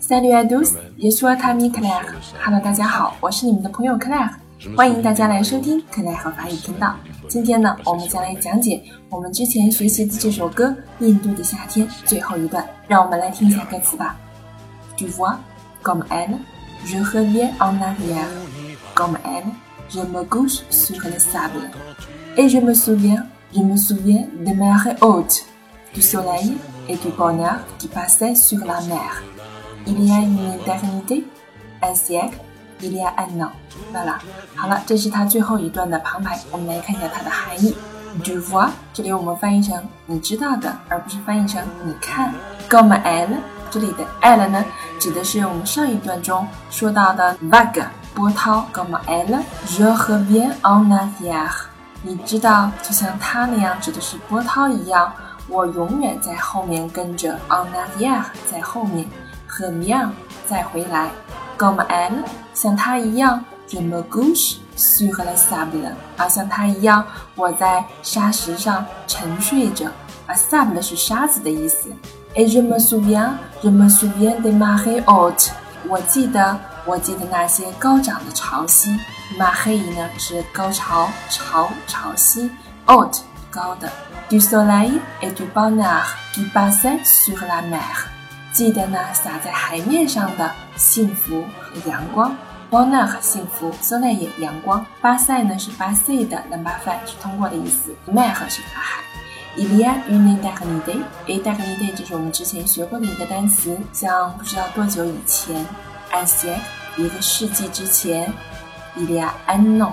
Salut à tous, je suis votre ami Claire. Hello，大家好，我是你们的朋友 Claire，欢迎大家来收听 Claire 和法语频道。今天呢，我们将来讲解我们之前学习的这首歌《印度的夏天》最后一段，让我们来听一下歌词吧。Tu vois, comme elle, je reviens en arrière, comme elle, je me couche sur le sable, et je me souviens, je me souviens des mers hautes, du soleil et du bonheur qui passait sur la mer. Il y a une éternité, un siècle. Il y a un an。完了，好了，这是它最后一段的旁白，我们来看一下它的含义。du vois，这里我们翻译成你知道的，而不是翻译成你看。Comme elle，这里的 elle 呢，指的是我们上一段中说到的 vague 波涛。Comme elle，je reviens en arrière。你知道，就像它那样指的是波涛一样，我永远在后面跟着。En arrière，在后面。Reviens，再回来。Comme elle，像她一样，je me couche sur le sable。啊，像她一样，我在沙石上沉睡着。啊，sable 是沙子的意思。Et je me souviens，je me souviens de marées hautes。我记得，我记得那些高涨的潮汐。Marée 呢是高潮、潮、潮汐。Haute 高的。Du soleil et du bonheur qui passaient sur la mer。记得呢，洒在海面上的幸福和阳光。Bonheur 幸福，soleil 阳光。巴塞呢是巴塞的 n u m b e r five 是通过的意思。mer 是海。Il y a une éternité，éternité 就是我们之前学过的一个单词，像不知道多久以前。Un siècle 一个世纪之前。Il y a un an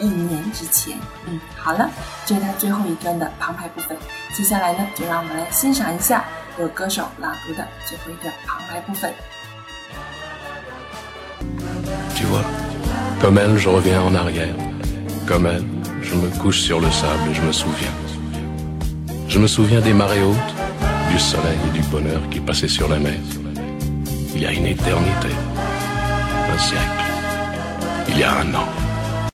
一年之前。嗯，好了，这是它最后一段的旁白部分。接下来呢，就让我们来欣赏一下。由歌手朗读的最后一段旁白部分。Tu vois, comme elle, je reviens en arrière. Comme elle, je me couche sur le sable et je me souviens. Je me souviens des marées hautes, du soleil et du bonheur qui passaient sur la mer. Il y a une éternité, un siècle, il y a un an.